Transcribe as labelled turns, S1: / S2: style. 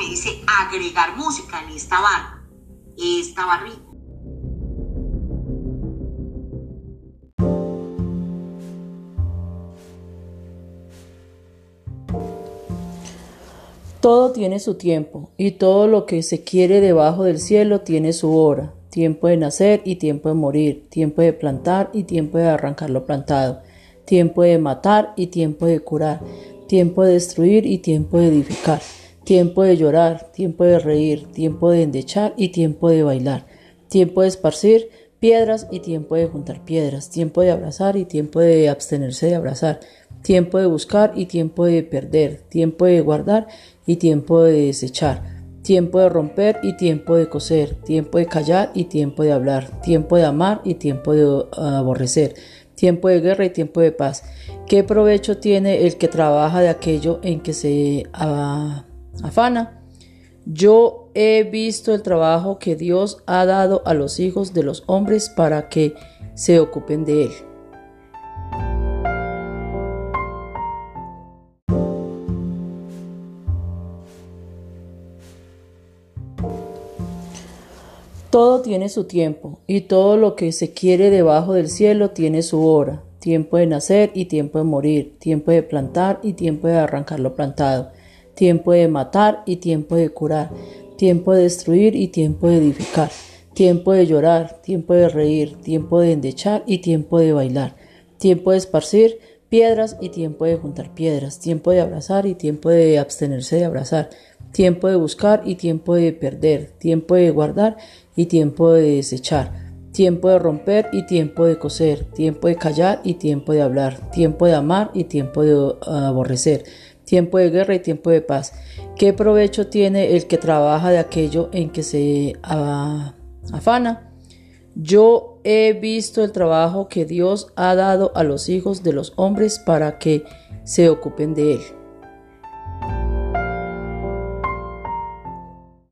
S1: me dice agregar música en esta barra. Esta barrita.
S2: Todo tiene su tiempo, y todo lo que se quiere debajo del cielo tiene su hora, tiempo de nacer y tiempo de morir, tiempo de plantar y tiempo de arrancar lo plantado, tiempo de matar y tiempo de curar, tiempo de destruir y tiempo de edificar, tiempo de llorar, tiempo de reír, tiempo de endechar y tiempo de bailar, tiempo de esparcir piedras y tiempo de juntar piedras, tiempo de abrazar y tiempo de abstenerse de abrazar, tiempo de buscar y tiempo de perder, tiempo de guardar y tiempo de desechar, tiempo de romper y tiempo de coser, tiempo de callar y tiempo de hablar, tiempo de amar y tiempo de aborrecer, tiempo de guerra y tiempo de paz. ¿Qué provecho tiene el que trabaja de aquello en que se afana? Yo he visto el trabajo que Dios ha dado a los hijos de los hombres para que se ocupen de él. Todo tiene su tiempo, y todo lo que se quiere debajo del cielo tiene su hora, tiempo de nacer y tiempo de morir, tiempo de plantar y tiempo de arrancar lo plantado, tiempo de matar y tiempo de curar, tiempo de destruir y tiempo de edificar, tiempo de llorar, tiempo de reír, tiempo de endechar y tiempo de bailar, tiempo de esparcir piedras y tiempo de juntar piedras, tiempo de abrazar y tiempo de abstenerse de abrazar, tiempo de buscar y tiempo de perder, tiempo de guardar y tiempo de desechar, tiempo de romper y tiempo de coser, tiempo de callar y tiempo de hablar, tiempo de amar y tiempo de aborrecer, tiempo de guerra y tiempo de paz. ¿Qué provecho tiene el que trabaja de aquello en que se afana? Yo he visto el trabajo que Dios ha dado a los hijos de los hombres para que se ocupen de él.